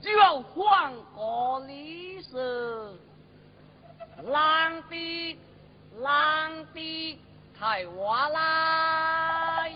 就要换个理事。浪的，浪的，太话来。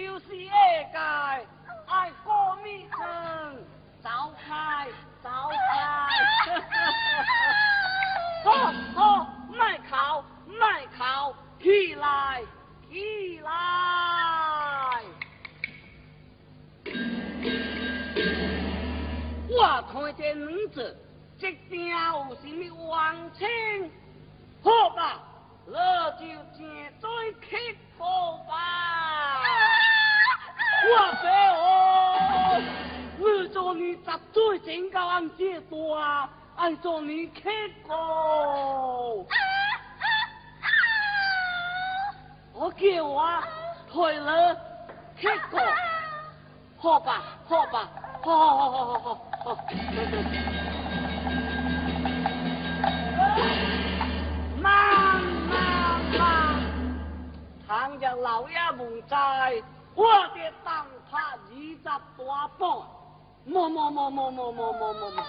就是下界，爱过米汤，走开，走开，好好，卖哭，卖哭，起来，起来，我看这女子，即定有啥物王清，好吧，那就请再乞讨吧。我飞哦，你做你十岁身高俺这大，俺做你乞丐。我叫我退了乞丐，好吧，好吧，好好好好好好好。妈妈妈，唐着老爷不在。我的当他二十大半，么么么么么么么么么。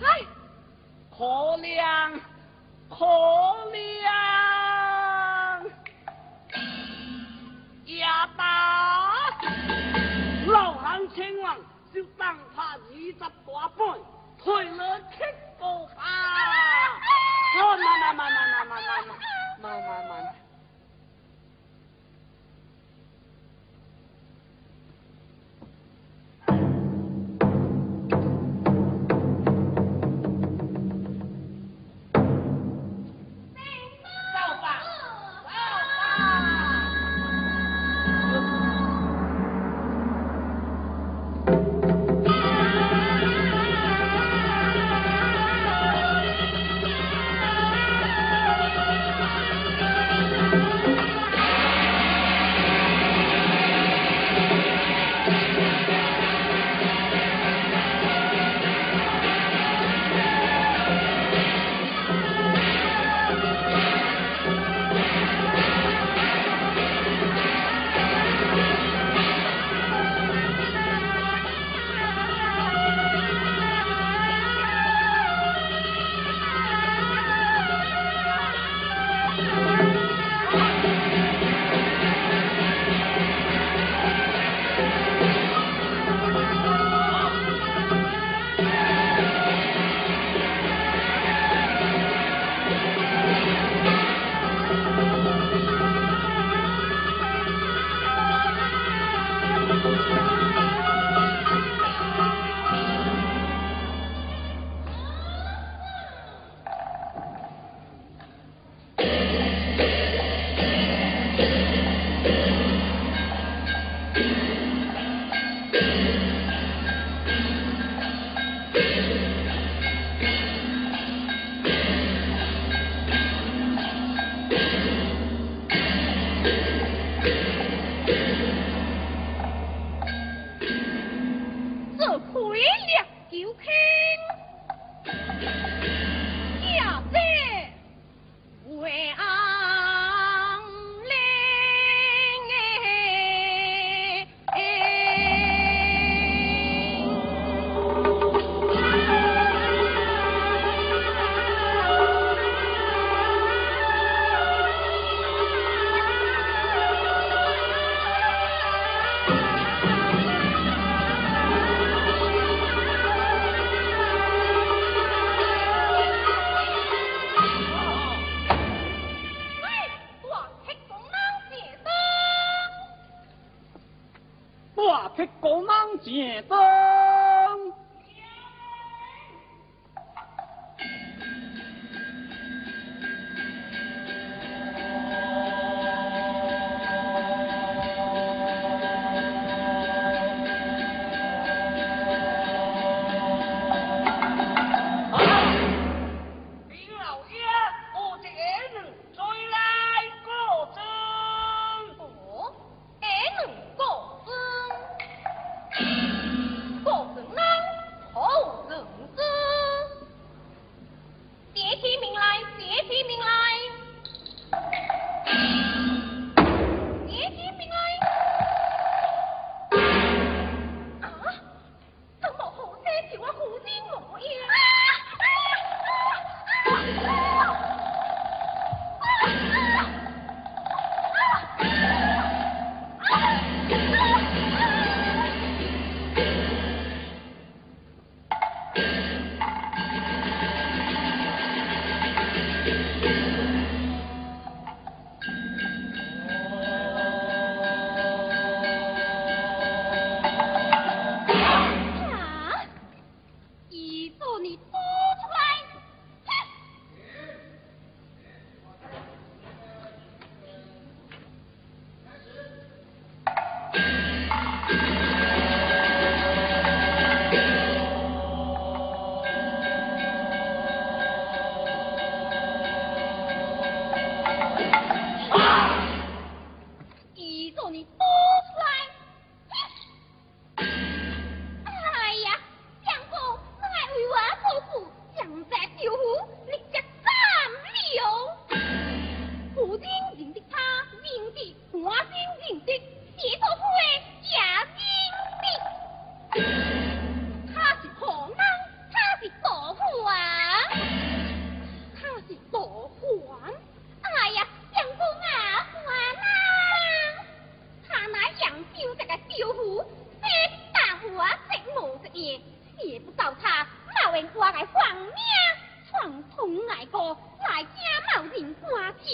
嗨，可怜可怜呀！大老汉亲万就当他二十大半，退了去。够啊！哦，慢慢慢慢慢慢慢慢慢慢慢。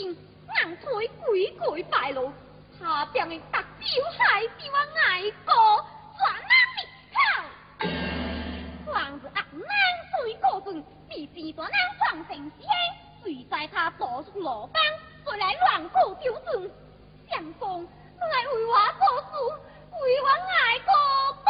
人，硬鬼鬼败露，他边的达招害比我爱哥全那灭口。王子阿难水过分，比自尊难放成仙，谁在他坐出落班，再来乱搞纠纷？相公，来为我做事，为我爱哥。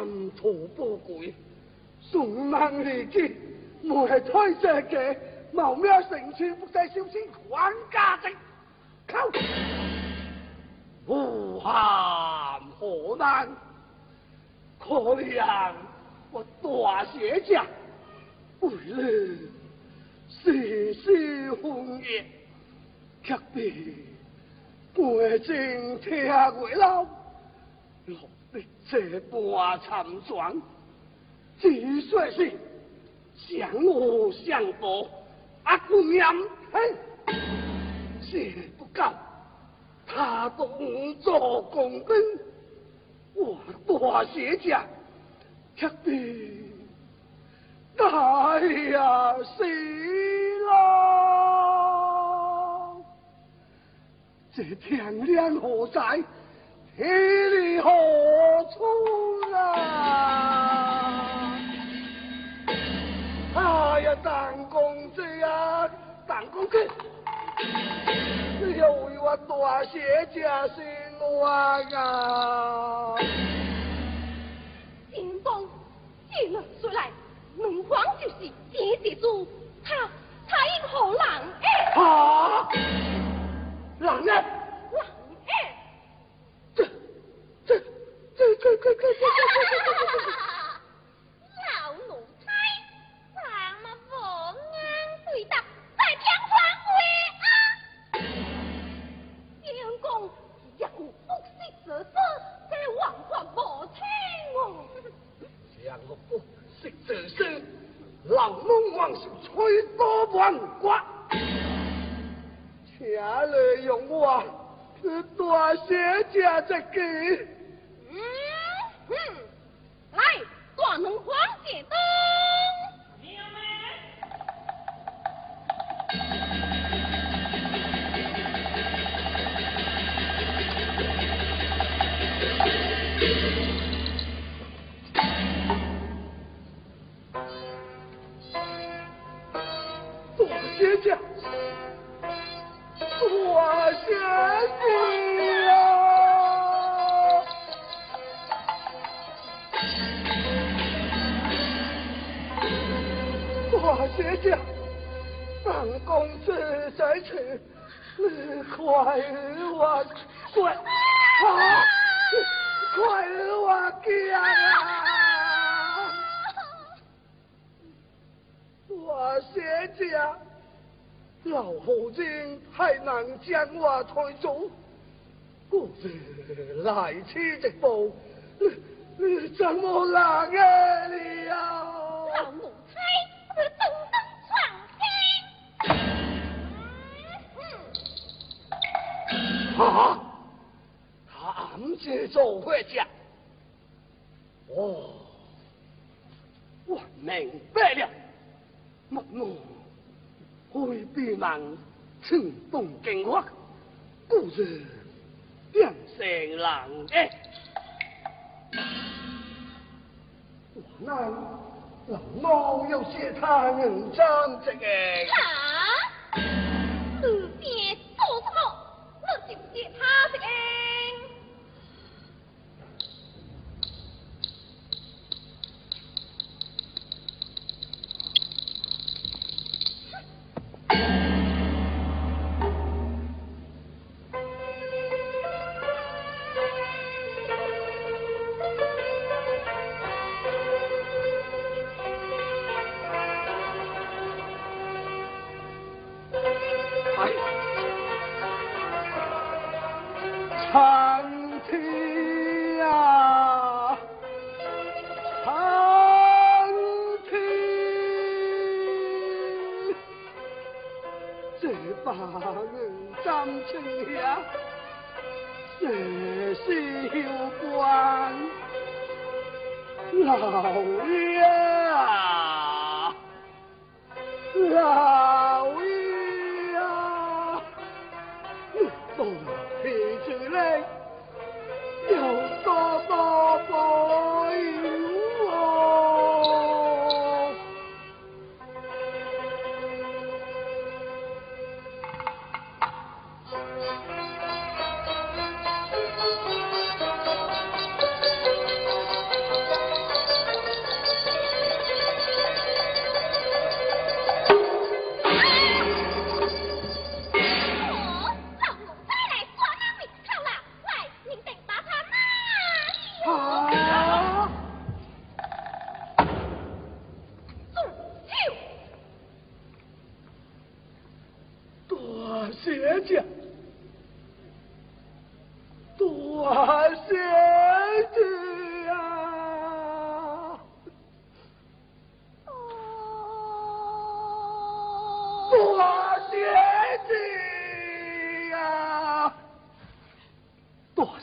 贪图富贵，送孟离去，无系推卸嘅，谋咩成全复制小先管家的，靠！无憾何难？可怜我大写家，为了世事红颜，却被背井天回老。落得这般惨状，只说是相恶相报，阿姑娘嘿，这不够，他动做公兵，我大写家，却被大呀死了，这天亮何在？你离何处啊？哎呀，长公子呀，邓公子，你又为我大谢家！金出来，就是主，他他应何人？哎，啊，人呢？快快快快！哈哈哈哈！老奴才，他妈不安分，再添乱归啊！天公让我福息子孙，这王冠莫穿我。让我福息子孙，老奴王是吹多王寡，请你让我去大写加一记。嗯来断我黄金灯大写家，本公子在此，你快我快！快我讲啊！我写家，老夫人还能将我推走，故是来此这步，你怎么能啊你呀？老奴才啊！他暗自做回家，哦，我明白了，木木会避难请东京话，故是变成人诶。我能老奴有些他人张这个。啊！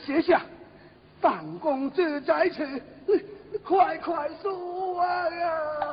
接下范公子在此快快说呀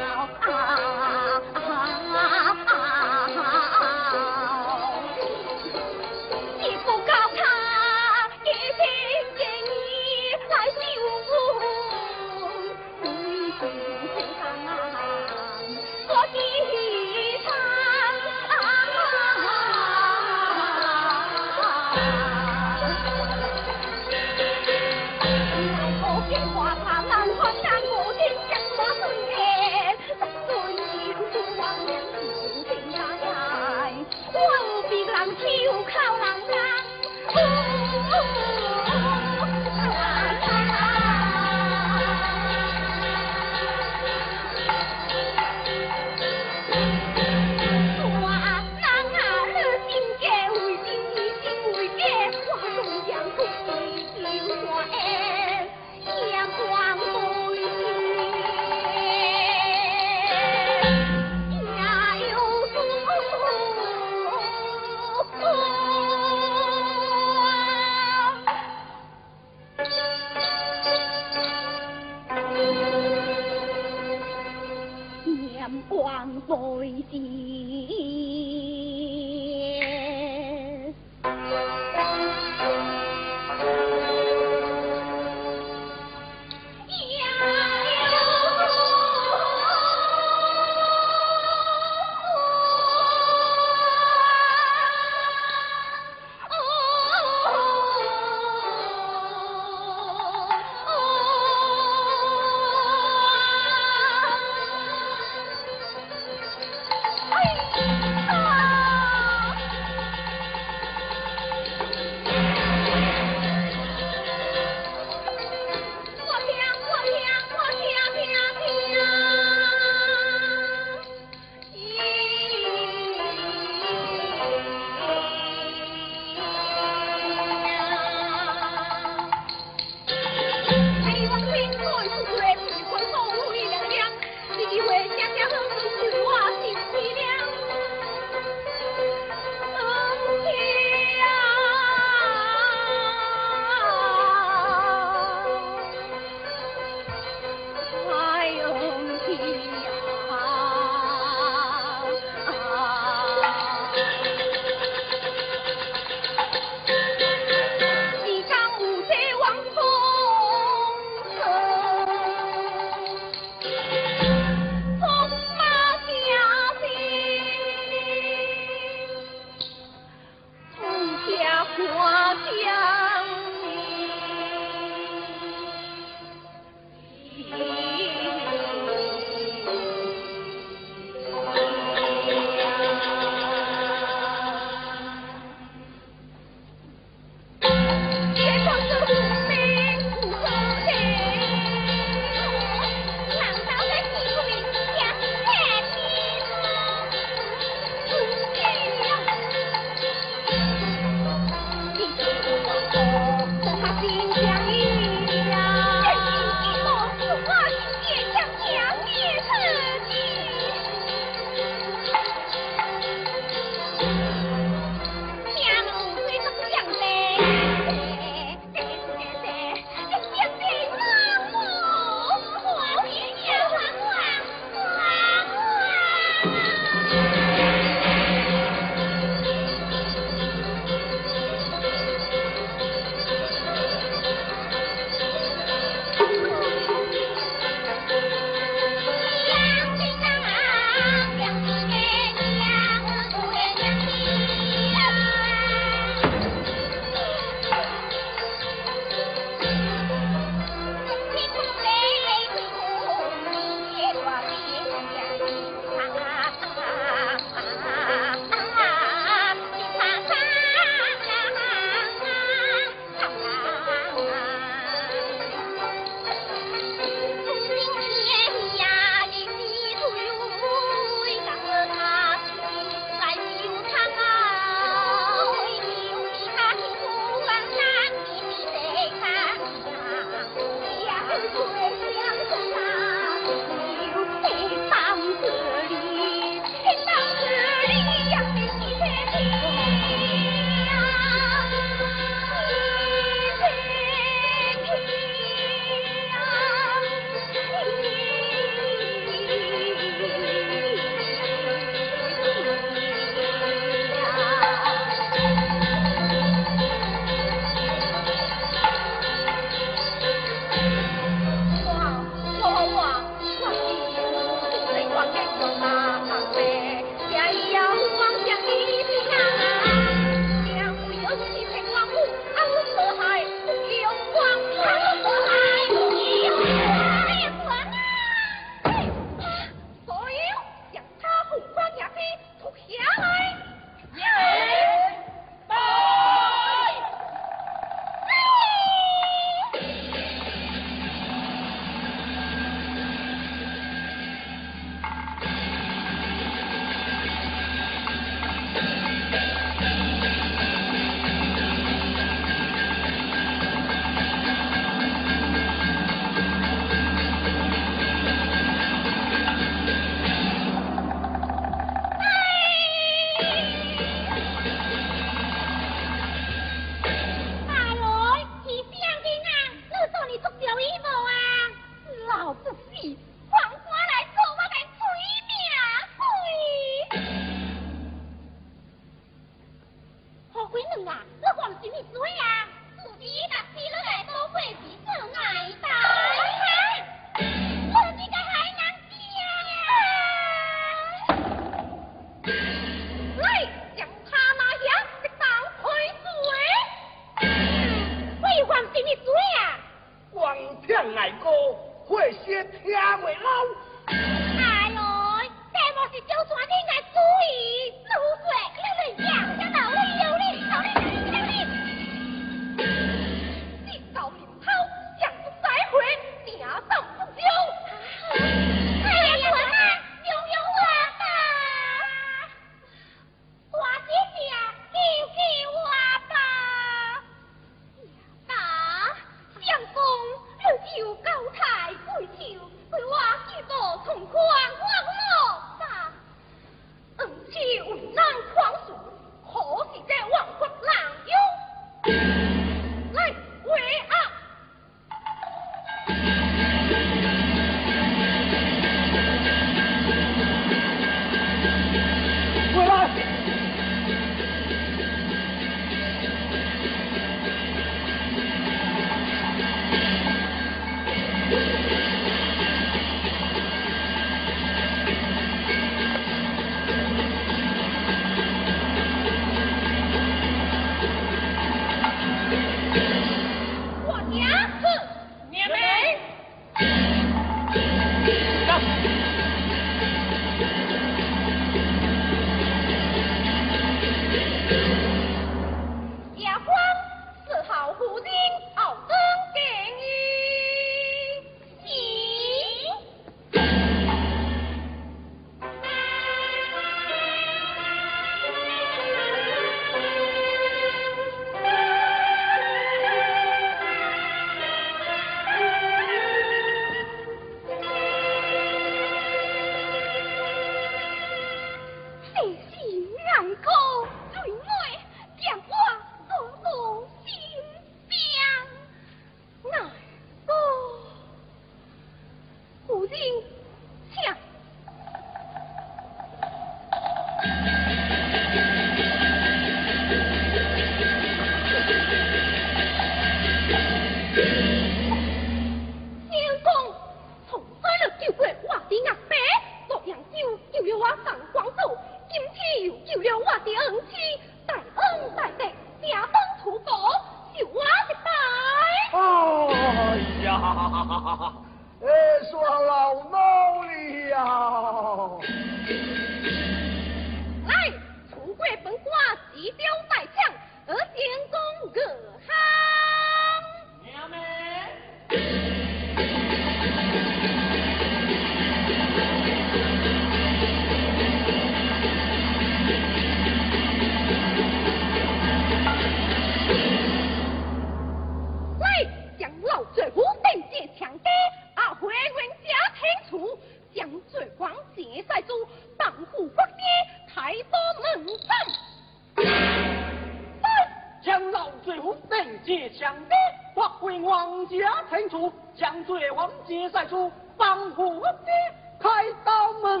家臣出，将罪王杰赛出，帮我的开刀门。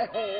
好姐姐啊！